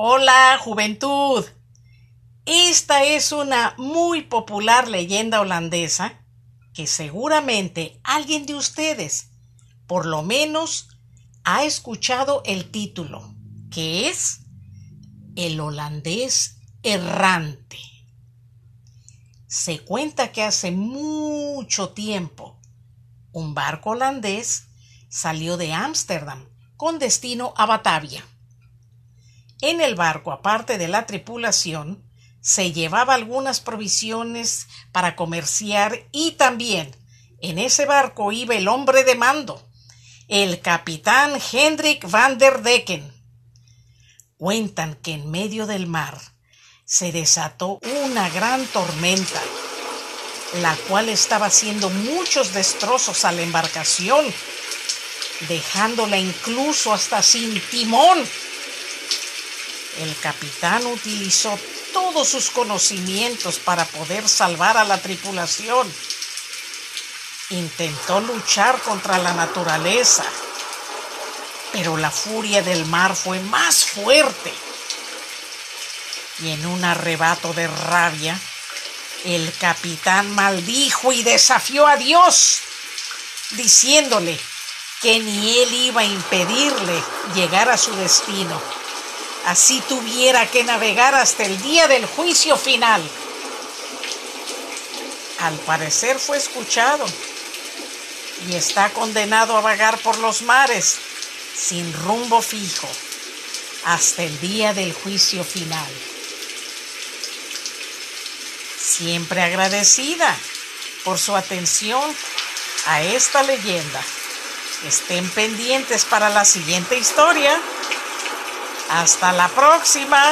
Hola, juventud. Esta es una muy popular leyenda holandesa que seguramente alguien de ustedes, por lo menos, ha escuchado el título, que es El holandés errante. Se cuenta que hace mucho tiempo un barco holandés salió de Ámsterdam con destino a Batavia. En el barco, aparte de la tripulación, se llevaba algunas provisiones para comerciar y también en ese barco iba el hombre de mando, el capitán Hendrik van der Decken. Cuentan que en medio del mar se desató una gran tormenta, la cual estaba haciendo muchos destrozos a la embarcación, dejándola incluso hasta sin timón. El capitán utilizó todos sus conocimientos para poder salvar a la tripulación. Intentó luchar contra la naturaleza, pero la furia del mar fue más fuerte. Y en un arrebato de rabia, el capitán maldijo y desafió a Dios, diciéndole que ni él iba a impedirle llegar a su destino así tuviera que navegar hasta el día del juicio final. Al parecer fue escuchado y está condenado a vagar por los mares sin rumbo fijo hasta el día del juicio final. Siempre agradecida por su atención a esta leyenda. Estén pendientes para la siguiente historia. Hasta la próxima.